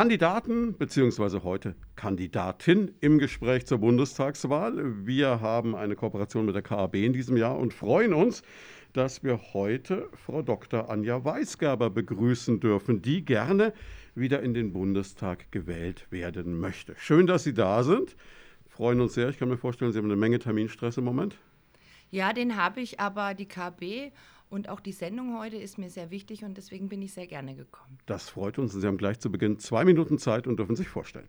Kandidaten bzw. heute Kandidatin im Gespräch zur Bundestagswahl. Wir haben eine Kooperation mit der KAB in diesem Jahr und freuen uns, dass wir heute Frau Dr. Anja Weisgerber begrüßen dürfen, die gerne wieder in den Bundestag gewählt werden möchte. Schön, dass Sie da sind. Freuen uns sehr. Ich kann mir vorstellen, Sie haben eine Menge Terminstress im Moment. Ja, den habe ich, aber die KB und auch die Sendung heute ist mir sehr wichtig und deswegen bin ich sehr gerne gekommen. Das freut uns. Sie haben gleich zu Beginn zwei Minuten Zeit und dürfen sich vorstellen.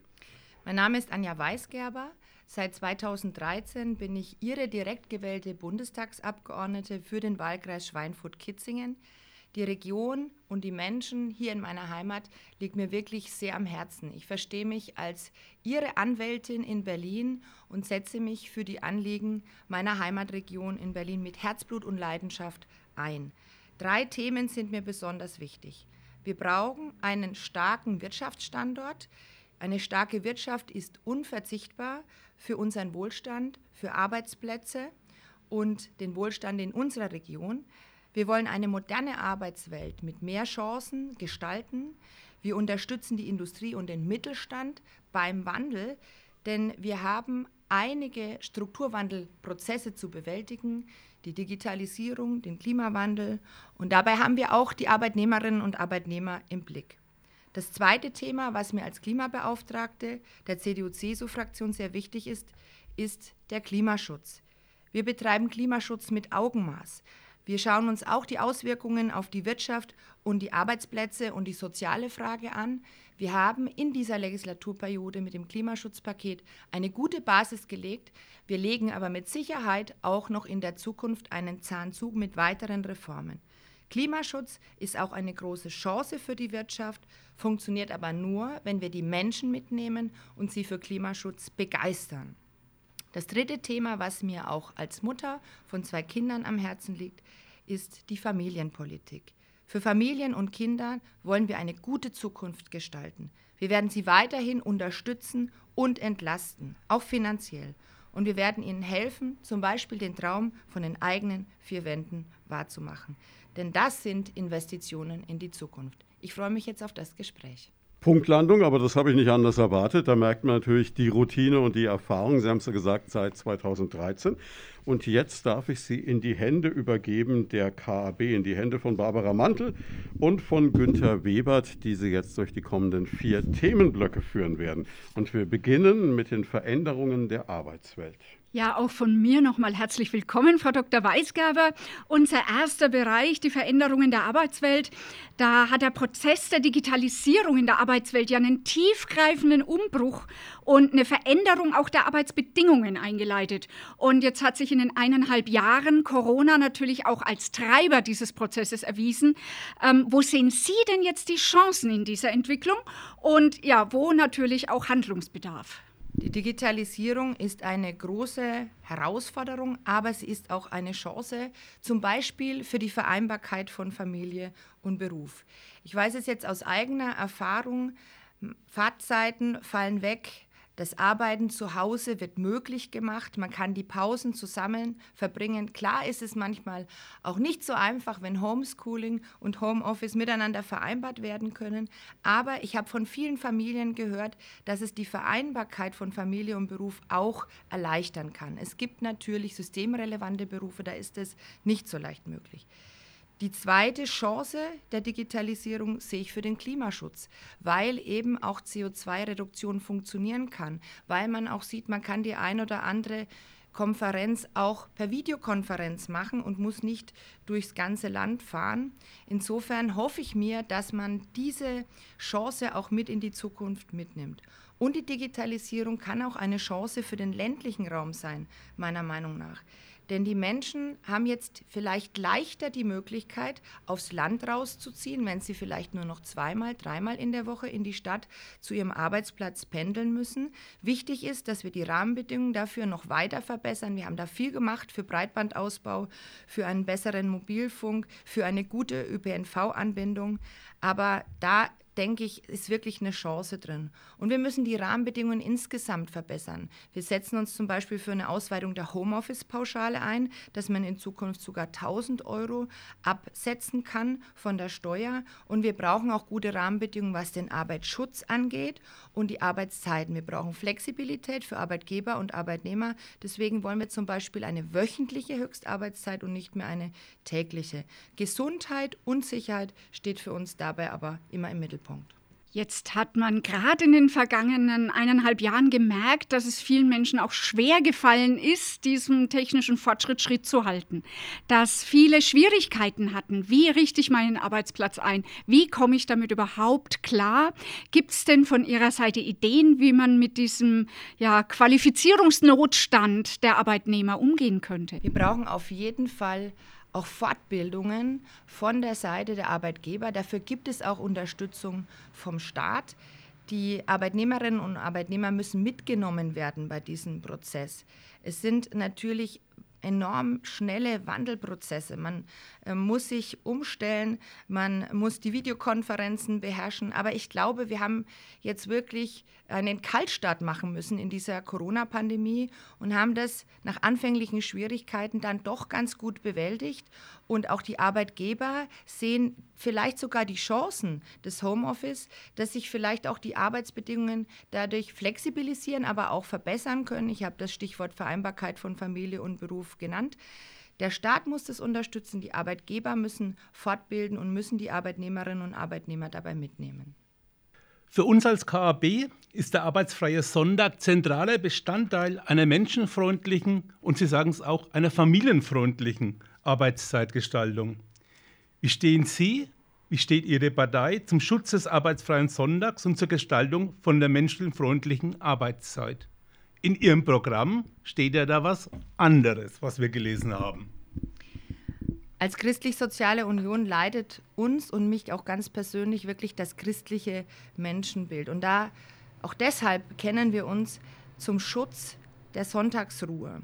Mein Name ist Anja Weisgerber. Seit 2013 bin ich Ihre direkt gewählte Bundestagsabgeordnete für den Wahlkreis Schweinfurt-Kitzingen. Die Region und die Menschen hier in meiner Heimat liegt mir wirklich sehr am Herzen. Ich verstehe mich als Ihre Anwältin in Berlin und setze mich für die Anliegen meiner Heimatregion in Berlin mit Herzblut und Leidenschaft ein. Drei Themen sind mir besonders wichtig. Wir brauchen einen starken Wirtschaftsstandort. Eine starke Wirtschaft ist unverzichtbar für unseren Wohlstand, für Arbeitsplätze und den Wohlstand in unserer Region. Wir wollen eine moderne Arbeitswelt mit mehr Chancen gestalten. Wir unterstützen die Industrie und den Mittelstand beim Wandel, denn wir haben einige Strukturwandelprozesse zu bewältigen, die Digitalisierung, den Klimawandel und dabei haben wir auch die Arbeitnehmerinnen und Arbeitnehmer im Blick. Das zweite Thema, was mir als Klimabeauftragte der CDU-CSU-Fraktion sehr wichtig ist, ist der Klimaschutz. Wir betreiben Klimaschutz mit Augenmaß. Wir schauen uns auch die Auswirkungen auf die Wirtschaft und die Arbeitsplätze und die soziale Frage an. Wir haben in dieser Legislaturperiode mit dem Klimaschutzpaket eine gute Basis gelegt. Wir legen aber mit Sicherheit auch noch in der Zukunft einen Zahnzug mit weiteren Reformen. Klimaschutz ist auch eine große Chance für die Wirtschaft, funktioniert aber nur, wenn wir die Menschen mitnehmen und sie für Klimaschutz begeistern. Das dritte Thema, was mir auch als Mutter von zwei Kindern am Herzen liegt, ist die Familienpolitik. Für Familien und Kinder wollen wir eine gute Zukunft gestalten. Wir werden sie weiterhin unterstützen und entlasten, auch finanziell. Und wir werden ihnen helfen, zum Beispiel den Traum von den eigenen vier Wänden wahrzumachen. Denn das sind Investitionen in die Zukunft. Ich freue mich jetzt auf das Gespräch. Punktlandung, aber das habe ich nicht anders erwartet. Da merkt man natürlich die Routine und die Erfahrung. Sie haben es ja gesagt, seit 2013. Und jetzt darf ich Sie in die Hände übergeben der KAB, in die Hände von Barbara Mantel und von Günther Webert, die Sie jetzt durch die kommenden vier Themenblöcke führen werden. Und wir beginnen mit den Veränderungen der Arbeitswelt. Ja, auch von mir nochmal herzlich willkommen, Frau Dr. Weisgerber. Unser erster Bereich, die Veränderungen der Arbeitswelt, da hat der Prozess der Digitalisierung in der Arbeitswelt ja einen tiefgreifenden Umbruch und eine Veränderung auch der Arbeitsbedingungen eingeleitet. Und jetzt hat sich in den eineinhalb Jahren Corona natürlich auch als Treiber dieses Prozesses erwiesen. Ähm, wo sehen Sie denn jetzt die Chancen in dieser Entwicklung und ja, wo natürlich auch Handlungsbedarf? Die Digitalisierung ist eine große Herausforderung, aber sie ist auch eine Chance, zum Beispiel für die Vereinbarkeit von Familie und Beruf. Ich weiß es jetzt aus eigener Erfahrung, Fahrtzeiten fallen weg, das Arbeiten zu Hause wird möglich gemacht. Man kann die Pausen zusammen verbringen. Klar ist es manchmal auch nicht so einfach, wenn Homeschooling und Homeoffice miteinander vereinbart werden können. Aber ich habe von vielen Familien gehört, dass es die Vereinbarkeit von Familie und Beruf auch erleichtern kann. Es gibt natürlich systemrelevante Berufe, da ist es nicht so leicht möglich. Die zweite Chance der Digitalisierung sehe ich für den Klimaschutz, weil eben auch CO2-Reduktion funktionieren kann, weil man auch sieht, man kann die ein oder andere Konferenz auch per Videokonferenz machen und muss nicht durchs ganze Land fahren. Insofern hoffe ich mir, dass man diese Chance auch mit in die Zukunft mitnimmt. Und die Digitalisierung kann auch eine Chance für den ländlichen Raum sein, meiner Meinung nach. Denn die Menschen haben jetzt vielleicht leichter die Möglichkeit, aufs Land rauszuziehen, wenn sie vielleicht nur noch zweimal, dreimal in der Woche in die Stadt zu ihrem Arbeitsplatz pendeln müssen. Wichtig ist, dass wir die Rahmenbedingungen dafür noch weiter verbessern. Wir haben da viel gemacht für Breitbandausbau, für einen besseren Mobilfunk, für eine gute ÖPNV-Anbindung. Aber da denke ich, ist wirklich eine Chance drin. Und wir müssen die Rahmenbedingungen insgesamt verbessern. Wir setzen uns zum Beispiel für eine Ausweitung der Homeoffice-Pauschale ein, dass man in Zukunft sogar 1000 Euro absetzen kann von der Steuer. Und wir brauchen auch gute Rahmenbedingungen, was den Arbeitsschutz angeht und die Arbeitszeiten. Wir brauchen Flexibilität für Arbeitgeber und Arbeitnehmer. Deswegen wollen wir zum Beispiel eine wöchentliche Höchstarbeitszeit und nicht mehr eine tägliche. Gesundheit und Sicherheit steht für uns dabei aber immer im Mittelpunkt. Jetzt hat man gerade in den vergangenen eineinhalb Jahren gemerkt, dass es vielen Menschen auch schwer gefallen ist, diesem technischen Fortschritt Schritt zu halten. Dass viele Schwierigkeiten hatten. Wie richte ich meinen Arbeitsplatz ein? Wie komme ich damit überhaupt klar? Gibt es denn von Ihrer Seite Ideen, wie man mit diesem ja, Qualifizierungsnotstand der Arbeitnehmer umgehen könnte? Wir brauchen auf jeden Fall auch Fortbildungen von der Seite der Arbeitgeber. Dafür gibt es auch Unterstützung vom Staat. Die Arbeitnehmerinnen und Arbeitnehmer müssen mitgenommen werden bei diesem Prozess. Es sind natürlich enorm schnelle Wandelprozesse. Man muss sich umstellen, man muss die Videokonferenzen beherrschen. Aber ich glaube, wir haben jetzt wirklich einen Kaltstart machen müssen in dieser Corona-Pandemie und haben das nach anfänglichen Schwierigkeiten dann doch ganz gut bewältigt. Und auch die Arbeitgeber sehen vielleicht sogar die Chancen des Homeoffice, dass sich vielleicht auch die Arbeitsbedingungen dadurch flexibilisieren, aber auch verbessern können. Ich habe das Stichwort Vereinbarkeit von Familie und Beruf genannt. Der Staat muss das unterstützen, die Arbeitgeber müssen fortbilden und müssen die Arbeitnehmerinnen und Arbeitnehmer dabei mitnehmen. Für uns als KAB ist der arbeitsfreie Sonntag zentraler Bestandteil einer menschenfreundlichen und Sie sagen es auch einer familienfreundlichen Arbeitszeitgestaltung. Wie stehen Sie, wie steht Ihre Partei zum Schutz des arbeitsfreien Sonntags und zur Gestaltung von der menschenfreundlichen Arbeitszeit? In Ihrem Programm steht ja da was anderes, was wir gelesen haben. Als Christlich-Soziale Union leidet uns und mich auch ganz persönlich wirklich das christliche Menschenbild. Und da auch deshalb kennen wir uns zum Schutz der Sonntagsruhe.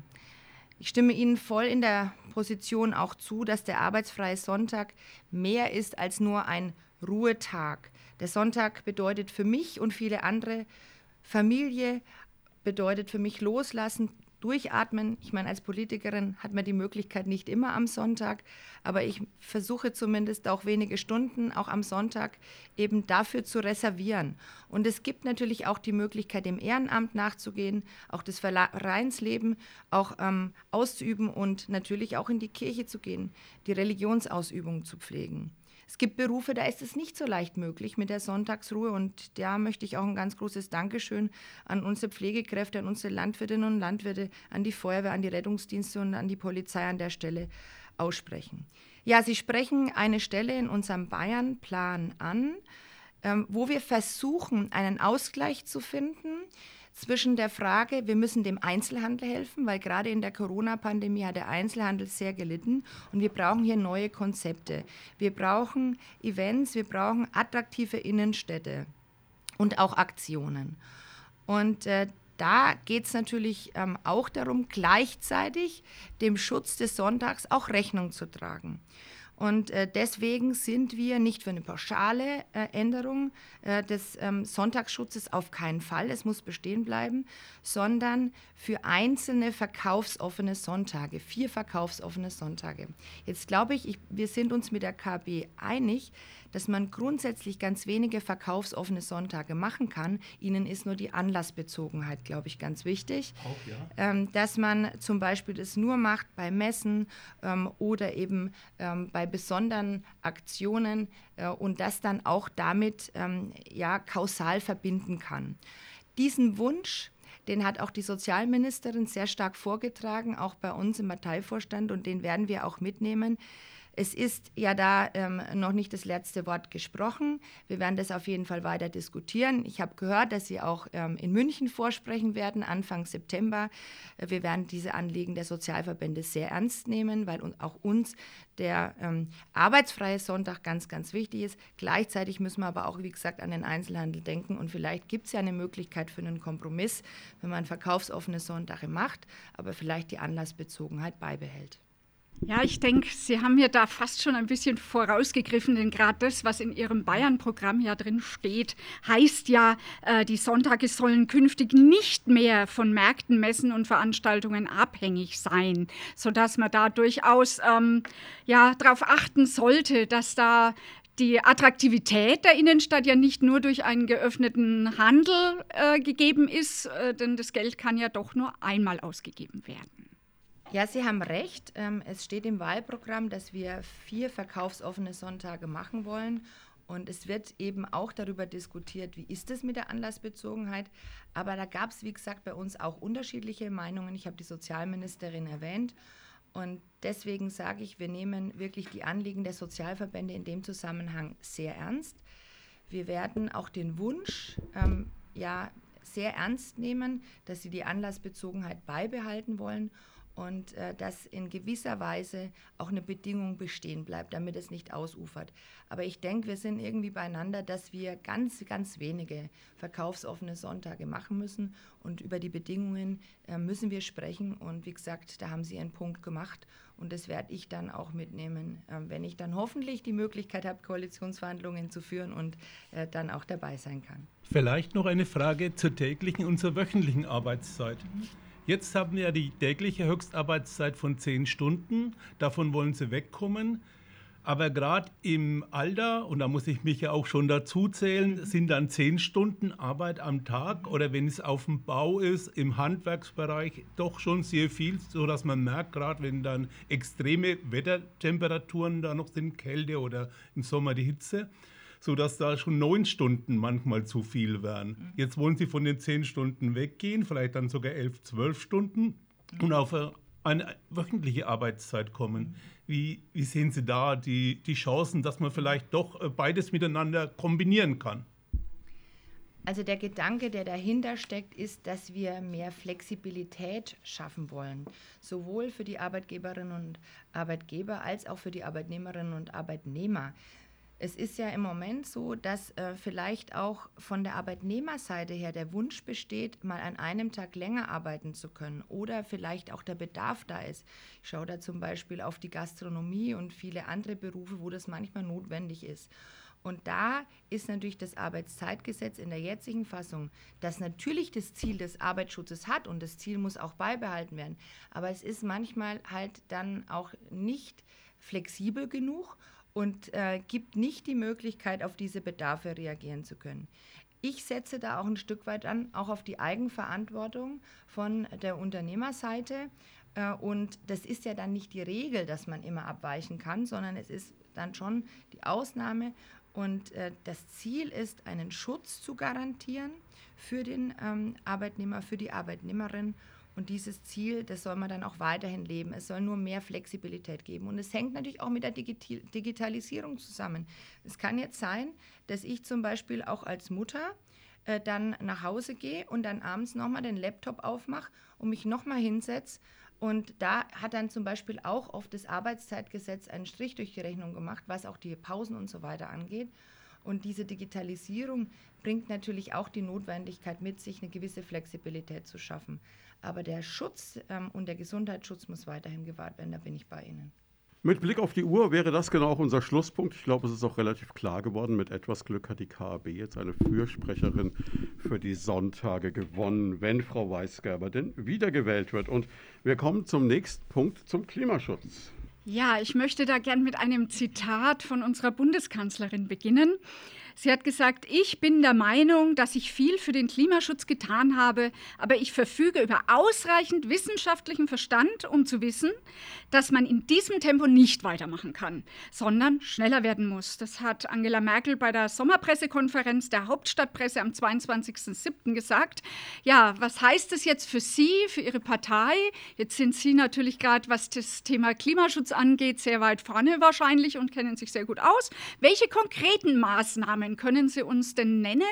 Ich stimme Ihnen voll in der Position auch zu, dass der arbeitsfreie Sonntag mehr ist als nur ein Ruhetag. Der Sonntag bedeutet für mich und viele andere Familie, bedeutet für mich loslassen, durchatmen. Ich meine, als Politikerin hat man die Möglichkeit nicht immer am Sonntag, aber ich versuche zumindest auch wenige Stunden auch am Sonntag eben dafür zu reservieren. Und es gibt natürlich auch die Möglichkeit, dem Ehrenamt nachzugehen, auch das Vereinsleben auch ähm, auszuüben und natürlich auch in die Kirche zu gehen, die Religionsausübung zu pflegen. Es gibt Berufe, da ist es nicht so leicht möglich mit der Sonntagsruhe und da möchte ich auch ein ganz großes Dankeschön an unsere Pflegekräfte, an unsere Landwirtinnen und Landwirte, an die Feuerwehr, an die Rettungsdienste und an die Polizei an der Stelle aussprechen. Ja, Sie sprechen eine Stelle in unserem Bayern-Plan an, ähm, wo wir versuchen, einen Ausgleich zu finden zwischen der Frage, wir müssen dem Einzelhandel helfen, weil gerade in der Corona-Pandemie hat der Einzelhandel sehr gelitten und wir brauchen hier neue Konzepte. Wir brauchen Events, wir brauchen attraktive Innenstädte und auch Aktionen. Und äh, da geht es natürlich ähm, auch darum, gleichzeitig dem Schutz des Sonntags auch Rechnung zu tragen. Und äh, deswegen sind wir nicht für eine pauschale äh, Änderung äh, des ähm, Sonntagsschutzes auf keinen Fall, es muss bestehen bleiben, sondern für einzelne verkaufsoffene Sonntage, vier verkaufsoffene Sonntage. Jetzt glaube ich, ich, wir sind uns mit der KB einig, dass man grundsätzlich ganz wenige verkaufsoffene Sonntage machen kann. Ihnen ist nur die Anlassbezogenheit, glaube ich, ganz wichtig. Auch, ja. ähm, dass man zum Beispiel das nur macht bei Messen ähm, oder eben ähm, bei besonderen Aktionen äh, und das dann auch damit ähm, ja, kausal verbinden kann. Diesen Wunsch, den hat auch die Sozialministerin sehr stark vorgetragen, auch bei uns im Parteivorstand und den werden wir auch mitnehmen. Es ist ja da ähm, noch nicht das letzte Wort gesprochen. Wir werden das auf jeden Fall weiter diskutieren. Ich habe gehört, dass Sie auch ähm, in München vorsprechen werden, Anfang September. Äh, wir werden diese Anliegen der Sozialverbände sehr ernst nehmen, weil auch uns der ähm, arbeitsfreie Sonntag ganz, ganz wichtig ist. Gleichzeitig müssen wir aber auch, wie gesagt, an den Einzelhandel denken. Und vielleicht gibt es ja eine Möglichkeit für einen Kompromiss, wenn man verkaufsoffene Sonntage macht, aber vielleicht die Anlassbezogenheit beibehält. Ja, ich denke, Sie haben mir da fast schon ein bisschen vorausgegriffen, denn gerade das, was in Ihrem Bayern-Programm ja drin steht, heißt ja, äh, die Sonntage sollen künftig nicht mehr von Märkten, Messen und Veranstaltungen abhängig sein, sodass man da durchaus ähm, ja, darauf achten sollte, dass da die Attraktivität der Innenstadt ja nicht nur durch einen geöffneten Handel äh, gegeben ist, äh, denn das Geld kann ja doch nur einmal ausgegeben werden. Ja, Sie haben recht. Ähm, es steht im Wahlprogramm, dass wir vier verkaufsoffene Sonntage machen wollen. Und es wird eben auch darüber diskutiert, wie ist es mit der Anlassbezogenheit. Aber da gab es, wie gesagt, bei uns auch unterschiedliche Meinungen. Ich habe die Sozialministerin erwähnt. Und deswegen sage ich, wir nehmen wirklich die Anliegen der Sozialverbände in dem Zusammenhang sehr ernst. Wir werden auch den Wunsch ähm, ja, sehr ernst nehmen, dass sie die Anlassbezogenheit beibehalten wollen und äh, dass in gewisser Weise auch eine Bedingung bestehen bleibt, damit es nicht ausufert. Aber ich denke, wir sind irgendwie beieinander, dass wir ganz, ganz wenige verkaufsoffene Sonntage machen müssen und über die Bedingungen äh, müssen wir sprechen. Und wie gesagt, da haben Sie einen Punkt gemacht und das werde ich dann auch mitnehmen, äh, wenn ich dann hoffentlich die Möglichkeit habe, Koalitionsverhandlungen zu führen und äh, dann auch dabei sein kann. Vielleicht noch eine Frage zur täglichen und zur wöchentlichen Arbeitszeit. Mhm. Jetzt haben wir ja die tägliche Höchstarbeitszeit von zehn Stunden. Davon wollen sie wegkommen. Aber gerade im Alter, und da muss ich mich ja auch schon dazu zählen, sind dann zehn Stunden Arbeit am Tag oder wenn es auf dem Bau ist, im Handwerksbereich, doch schon sehr viel, sodass man merkt, gerade wenn dann extreme Wettertemperaturen da noch sind, Kälte oder im Sommer die Hitze, sodass da schon neun Stunden manchmal zu viel wären. Mhm. Jetzt wollen sie von den zehn Stunden weggehen, vielleicht dann sogar elf, zwölf Stunden mhm. und auf eine wöchentliche Arbeitszeit kommen. Mhm. Wie, wie sehen Sie da die, die Chancen, dass man vielleicht doch äh, beides miteinander kombinieren kann? Also der Gedanke, der dahinter steckt, ist, dass wir mehr Flexibilität schaffen wollen, sowohl für die Arbeitgeberinnen und Arbeitgeber als auch für die Arbeitnehmerinnen und Arbeitnehmer. Es ist ja im Moment so, dass äh, vielleicht auch von der Arbeitnehmerseite her der Wunsch besteht, mal an einem Tag länger arbeiten zu können oder vielleicht auch der Bedarf da ist. Ich schaue da zum Beispiel auf die Gastronomie und viele andere Berufe, wo das manchmal notwendig ist. Und da ist natürlich das Arbeitszeitgesetz in der jetzigen Fassung, das natürlich das Ziel des Arbeitsschutzes hat und das Ziel muss auch beibehalten werden. Aber es ist manchmal halt dann auch nicht flexibel genug und äh, gibt nicht die Möglichkeit, auf diese Bedarfe reagieren zu können. Ich setze da auch ein Stück weit an, auch auf die Eigenverantwortung von der Unternehmerseite. Äh, und das ist ja dann nicht die Regel, dass man immer abweichen kann, sondern es ist dann schon die Ausnahme. Und äh, das Ziel ist, einen Schutz zu garantieren für den ähm, Arbeitnehmer, für die Arbeitnehmerin und dieses Ziel, das soll man dann auch weiterhin leben. Es soll nur mehr Flexibilität geben. Und es hängt natürlich auch mit der Digitalisierung zusammen. Es kann jetzt sein, dass ich zum Beispiel auch als Mutter äh, dann nach Hause gehe und dann abends nochmal den Laptop aufmache und mich nochmal hinsetze. Und da hat dann zum Beispiel auch oft das Arbeitszeitgesetz einen Strich durch die Rechnung gemacht, was auch die Pausen und so weiter angeht. Und diese Digitalisierung bringt natürlich auch die Notwendigkeit mit sich, eine gewisse Flexibilität zu schaffen. Aber der Schutz ähm, und der Gesundheitsschutz muss weiterhin gewahrt werden, da bin ich bei Ihnen. Mit Blick auf die Uhr wäre das genau auch unser Schlusspunkt. Ich glaube, es ist auch relativ klar geworden. Mit etwas Glück hat die KAB jetzt eine Fürsprecherin für die Sonntage gewonnen, wenn Frau Weisgerber denn wiedergewählt wird. Und wir kommen zum nächsten Punkt, zum Klimaschutz. Ja, ich möchte da gern mit einem Zitat von unserer Bundeskanzlerin beginnen. Sie hat gesagt, ich bin der Meinung, dass ich viel für den Klimaschutz getan habe, aber ich verfüge über ausreichend wissenschaftlichen Verstand, um zu wissen, dass man in diesem Tempo nicht weitermachen kann, sondern schneller werden muss. Das hat Angela Merkel bei der Sommerpressekonferenz der Hauptstadtpresse am 22.07. gesagt. Ja, was heißt das jetzt für Sie, für Ihre Partei? Jetzt sind Sie natürlich gerade, was das Thema Klimaschutz angeht, sehr weit vorne wahrscheinlich und kennen sich sehr gut aus. Welche konkreten Maßnahmen Maßnahmen können Sie uns denn nennen,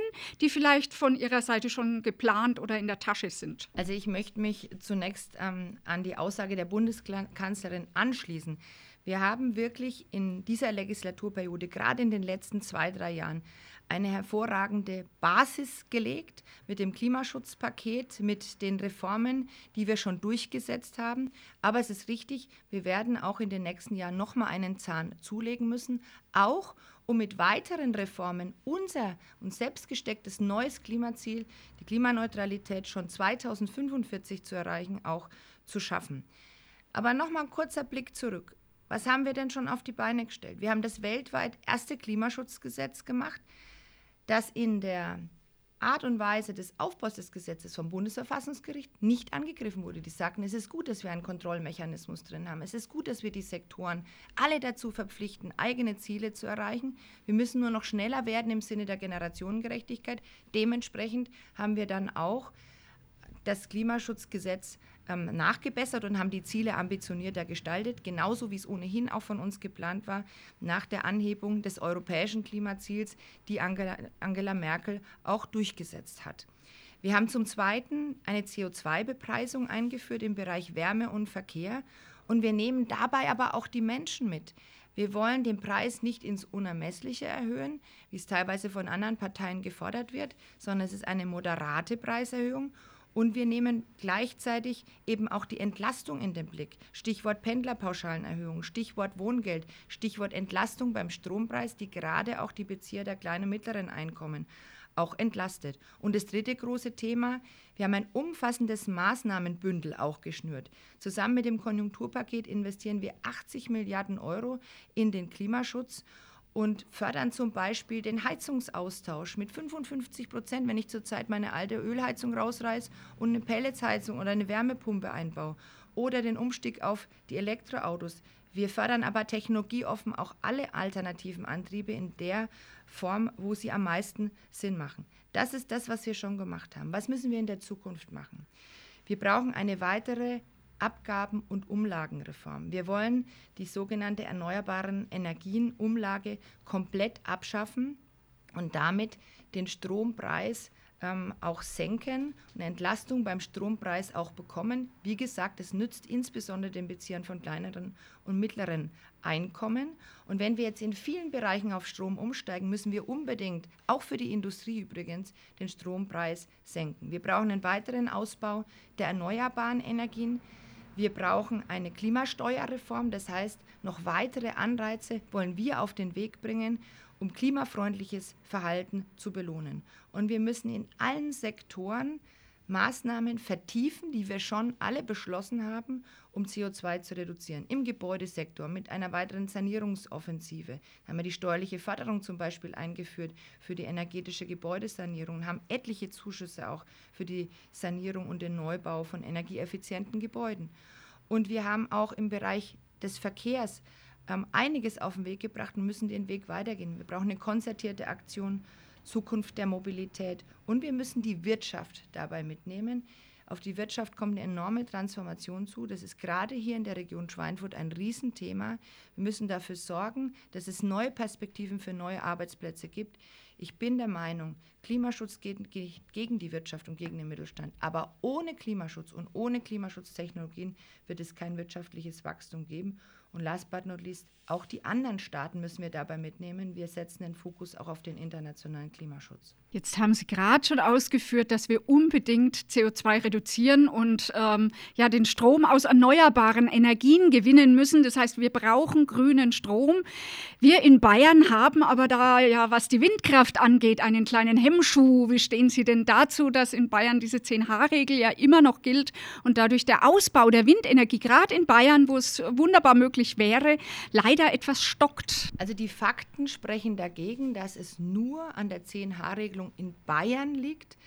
die vielleicht von Ihrer Seite schon geplant oder in der Tasche sind? Also ich möchte mich zunächst ähm, an die Aussage der Bundeskanzlerin anschließen. Wir haben wirklich in dieser Legislaturperiode, gerade in den letzten zwei, drei Jahren, eine hervorragende Basis gelegt mit dem Klimaschutzpaket, mit den Reformen, die wir schon durchgesetzt haben. Aber es ist richtig, wir werden auch in den nächsten Jahren nochmal einen Zahn zulegen müssen, auch um mit weiteren Reformen unser uns selbst gestecktes neues Klimaziel, die Klimaneutralität schon 2045 zu erreichen, auch zu schaffen. Aber nochmal ein kurzer Blick zurück. Was haben wir denn schon auf die Beine gestellt? Wir haben das weltweit erste Klimaschutzgesetz gemacht das in der Art und Weise des Aufbaus des Gesetzes vom Bundesverfassungsgericht nicht angegriffen wurde. Die sagten, es ist gut, dass wir einen Kontrollmechanismus drin haben. Es ist gut, dass wir die Sektoren alle dazu verpflichten, eigene Ziele zu erreichen. Wir müssen nur noch schneller werden im Sinne der Generationengerechtigkeit. Dementsprechend haben wir dann auch das Klimaschutzgesetz ähm, nachgebessert und haben die Ziele ambitionierter gestaltet, genauso wie es ohnehin auch von uns geplant war, nach der Anhebung des europäischen Klimaziels, die Angela, Angela Merkel auch durchgesetzt hat. Wir haben zum Zweiten eine CO2-Bepreisung eingeführt im Bereich Wärme und Verkehr und wir nehmen dabei aber auch die Menschen mit. Wir wollen den Preis nicht ins Unermessliche erhöhen, wie es teilweise von anderen Parteien gefordert wird, sondern es ist eine moderate Preiserhöhung und wir nehmen gleichzeitig eben auch die Entlastung in den Blick. Stichwort Pendlerpauschalenerhöhung, Stichwort Wohngeld, Stichwort Entlastung beim Strompreis, die gerade auch die Bezieher der kleinen und mittleren Einkommen auch entlastet. Und das dritte große Thema, wir haben ein umfassendes Maßnahmenbündel auch geschnürt. Zusammen mit dem Konjunkturpaket investieren wir 80 Milliarden Euro in den Klimaschutz und fördern zum Beispiel den Heizungsaustausch mit 55 Prozent, wenn ich zurzeit meine alte Ölheizung rausreiße und eine Pelletsheizung oder eine Wärmepumpe einbaue. Oder den Umstieg auf die Elektroautos. Wir fördern aber technologieoffen auch alle alternativen Antriebe in der Form, wo sie am meisten Sinn machen. Das ist das, was wir schon gemacht haben. Was müssen wir in der Zukunft machen? Wir brauchen eine weitere Abgaben- und Umlagenreform. Wir wollen die sogenannte Erneuerbaren Energienumlage komplett abschaffen und damit den Strompreis ähm, auch senken und Entlastung beim Strompreis auch bekommen. Wie gesagt, es nützt insbesondere den Beziehern von kleineren und mittleren Einkommen. Und wenn wir jetzt in vielen Bereichen auf Strom umsteigen, müssen wir unbedingt, auch für die Industrie übrigens, den Strompreis senken. Wir brauchen einen weiteren Ausbau der erneuerbaren Energien. Wir brauchen eine Klimasteuerreform, das heißt, noch weitere Anreize wollen wir auf den Weg bringen, um klimafreundliches Verhalten zu belohnen. Und wir müssen in allen Sektoren Maßnahmen vertiefen, die wir schon alle beschlossen haben, um CO2 zu reduzieren. Im Gebäudesektor mit einer weiteren Sanierungsoffensive. Da haben wir die steuerliche Förderung zum Beispiel eingeführt für die energetische Gebäudesanierung haben etliche Zuschüsse auch für die Sanierung und den Neubau von energieeffizienten Gebäuden. Und wir haben auch im Bereich des Verkehrs ähm, einiges auf den Weg gebracht und müssen den Weg weitergehen. Wir brauchen eine konzertierte Aktion Zukunft der Mobilität. Und wir müssen die Wirtschaft dabei mitnehmen. Auf die Wirtschaft kommt eine enorme Transformation zu. Das ist gerade hier in der Region Schweinfurt ein Riesenthema. Wir müssen dafür sorgen, dass es neue Perspektiven für neue Arbeitsplätze gibt. Ich bin der Meinung, Klimaschutz geht gegen die Wirtschaft und gegen den Mittelstand. Aber ohne Klimaschutz und ohne Klimaschutztechnologien wird es kein wirtschaftliches Wachstum geben. Und last but not least, auch die anderen Staaten müssen wir dabei mitnehmen. Wir setzen den Fokus auch auf den internationalen Klimaschutz. Jetzt haben Sie gerade schon ausgeführt, dass wir unbedingt CO2 reduzieren und ähm, ja, den Strom aus erneuerbaren Energien gewinnen müssen. Das heißt, wir brauchen grünen Strom. Wir in Bayern haben aber da ja, was die Windkraft angeht, einen kleinen Hemmschuh. Wie stehen Sie denn dazu, dass in Bayern diese 10H-Regel ja immer noch gilt und dadurch der Ausbau der Windenergie, gerade in Bayern, wo es wunderbar möglich wäre, leider etwas stockt. Also die Fakten sprechen dagegen, dass es nur an der 10H-Regelung in Bayern liegt,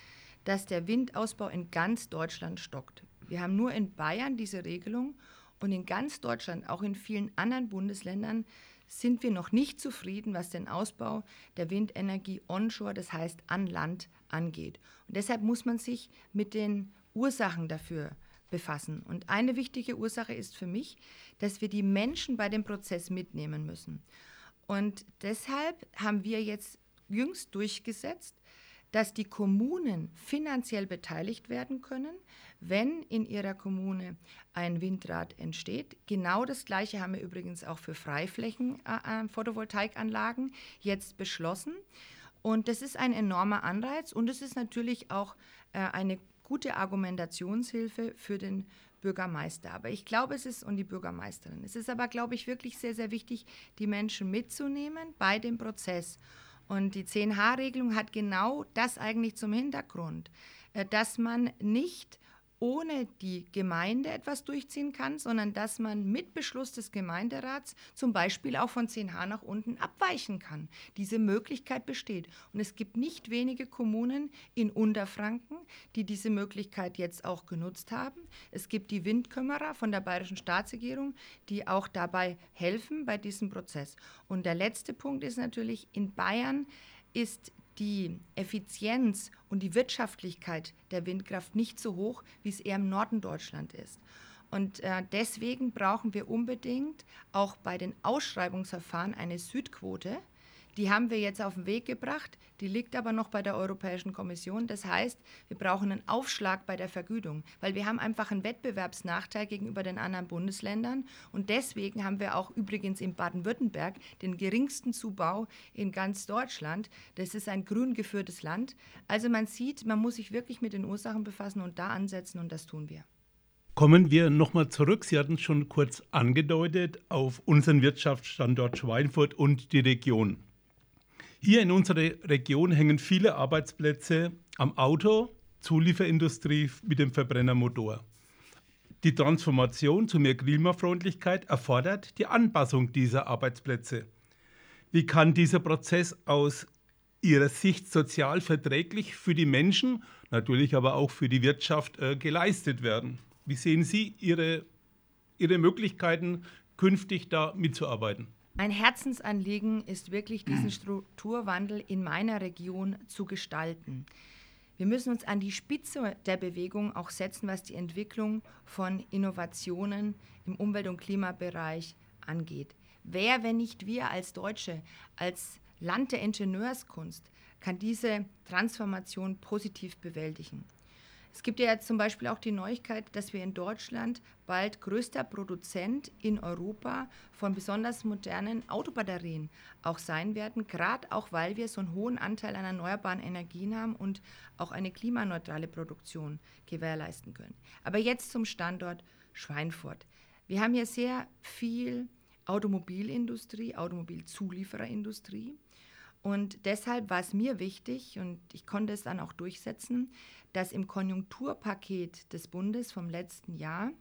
dass der Windausbau in ganz Deutschland stockt. Wir haben nur in Bayern diese Regelung und in ganz Deutschland, auch in vielen anderen Bundesländern, sind wir noch nicht zufrieden, was den Ausbau der Windenergie onshore, das heißt an Land, angeht. Und deshalb muss man sich mit den Ursachen dafür befassen. Und eine wichtige Ursache ist für mich, dass wir die Menschen bei dem Prozess mitnehmen müssen. Und deshalb haben wir jetzt jüngst durchgesetzt, dass die Kommunen finanziell beteiligt werden können, wenn in ihrer Kommune ein Windrad entsteht. Genau das Gleiche haben wir übrigens auch für Freiflächen äh, äh Photovoltaikanlagen jetzt beschlossen. Und das ist ein enormer Anreiz und es ist natürlich auch äh, eine gute Argumentationshilfe für den Bürgermeister. Aber ich glaube, es ist, und die Bürgermeisterin, es ist aber, glaube ich, wirklich sehr, sehr wichtig, die Menschen mitzunehmen bei dem Prozess. Und die 10H-Regelung hat genau das eigentlich zum Hintergrund, äh, dass man nicht ohne die Gemeinde etwas durchziehen kann, sondern dass man mit Beschluss des Gemeinderats zum Beispiel auch von 10H nach unten abweichen kann. Diese Möglichkeit besteht. Und es gibt nicht wenige Kommunen in Unterfranken, die diese Möglichkeit jetzt auch genutzt haben. Es gibt die Windkümmerer von der Bayerischen Staatsregierung, die auch dabei helfen bei diesem Prozess. Und der letzte Punkt ist natürlich, in Bayern ist die Effizienz und die Wirtschaftlichkeit der Windkraft nicht so hoch, wie es eher im Norden Deutschland ist. Und äh, deswegen brauchen wir unbedingt auch bei den Ausschreibungsverfahren eine Südquote, die haben wir jetzt auf den Weg gebracht, die liegt aber noch bei der Europäischen Kommission. Das heißt, wir brauchen einen Aufschlag bei der Vergütung, weil wir haben einfach einen Wettbewerbsnachteil gegenüber den anderen Bundesländern. Und deswegen haben wir auch übrigens in Baden-Württemberg den geringsten Zubau in ganz Deutschland. Das ist ein grün geführtes Land. Also man sieht, man muss sich wirklich mit den Ursachen befassen und da ansetzen und das tun wir. Kommen wir nochmal zurück. Sie hatten es schon kurz angedeutet auf unseren Wirtschaftsstandort Schweinfurt und die Region. Hier in unserer Region hängen viele Arbeitsplätze am Auto, Zulieferindustrie mit dem Verbrennermotor. Die Transformation zu mehr Klimafreundlichkeit erfordert die Anpassung dieser Arbeitsplätze. Wie kann dieser Prozess aus Ihrer Sicht sozial verträglich für die Menschen, natürlich aber auch für die Wirtschaft äh, geleistet werden? Wie sehen Sie Ihre, Ihre Möglichkeiten, künftig da mitzuarbeiten? Mein Herzensanliegen ist wirklich, diesen Strukturwandel in meiner Region zu gestalten. Wir müssen uns an die Spitze der Bewegung auch setzen, was die Entwicklung von Innovationen im Umwelt- und Klimabereich angeht. Wer, wenn nicht wir als Deutsche, als Land der Ingenieurskunst, kann diese Transformation positiv bewältigen? Es gibt ja jetzt zum Beispiel auch die Neuigkeit, dass wir in Deutschland bald größter Produzent in Europa von besonders modernen Autobatterien auch sein werden, gerade auch weil wir so einen hohen Anteil an erneuerbaren Energien haben und auch eine klimaneutrale Produktion gewährleisten können. Aber jetzt zum Standort Schweinfurt. Wir haben hier sehr viel Automobilindustrie, Automobilzuliefererindustrie. Und deshalb war es mir wichtig, und ich konnte es dann auch durchsetzen, dass im Konjunkturpaket des Bundes vom letzten Jahr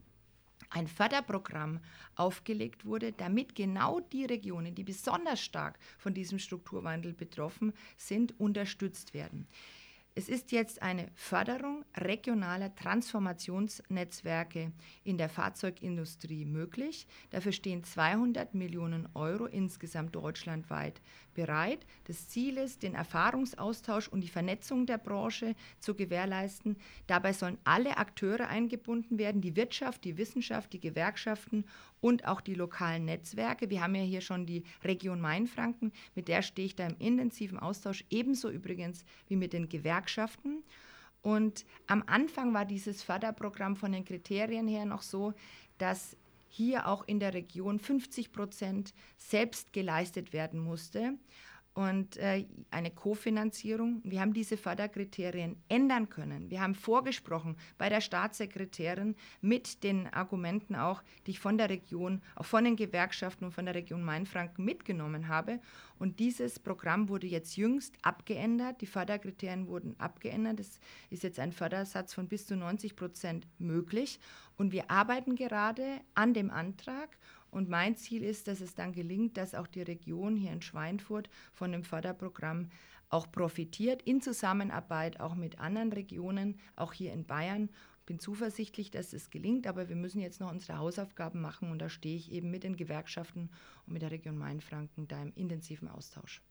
ein Förderprogramm aufgelegt wurde, damit genau die Regionen, die besonders stark von diesem Strukturwandel betroffen sind, unterstützt werden. Es ist jetzt eine Förderung regionaler Transformationsnetzwerke in der Fahrzeugindustrie möglich. Dafür stehen 200 Millionen Euro insgesamt deutschlandweit bereit. Das Ziel ist, den Erfahrungsaustausch und die Vernetzung der Branche zu gewährleisten. Dabei sollen alle Akteure eingebunden werden, die Wirtschaft, die Wissenschaft, die Gewerkschaften und auch die lokalen Netzwerke. Wir haben ja hier schon die Region Mainfranken, mit der stehe ich da im intensiven Austausch, ebenso übrigens wie mit den Gewerkschaften. Und am Anfang war dieses Förderprogramm von den Kriterien her noch so, dass hier auch in der Region 50 Prozent selbst geleistet werden musste und äh, eine Kofinanzierung. Wir haben diese Förderkriterien ändern können. Wir haben vorgesprochen bei der Staatssekretärin mit den Argumenten auch, die ich von der Region, auch von den Gewerkschaften und von der Region Mainfranken mitgenommen habe. Und dieses Programm wurde jetzt jüngst abgeändert. Die Förderkriterien wurden abgeändert. Es ist jetzt ein Fördersatz von bis zu 90 Prozent möglich. Und wir arbeiten gerade an dem Antrag und mein Ziel ist, dass es dann gelingt, dass auch die Region hier in Schweinfurt von dem Förderprogramm auch profitiert, in Zusammenarbeit auch mit anderen Regionen, auch hier in Bayern. Ich bin zuversichtlich, dass es gelingt, aber wir müssen jetzt noch unsere Hausaufgaben machen und da stehe ich eben mit den Gewerkschaften und mit der Region Mainfranken da im intensiven Austausch.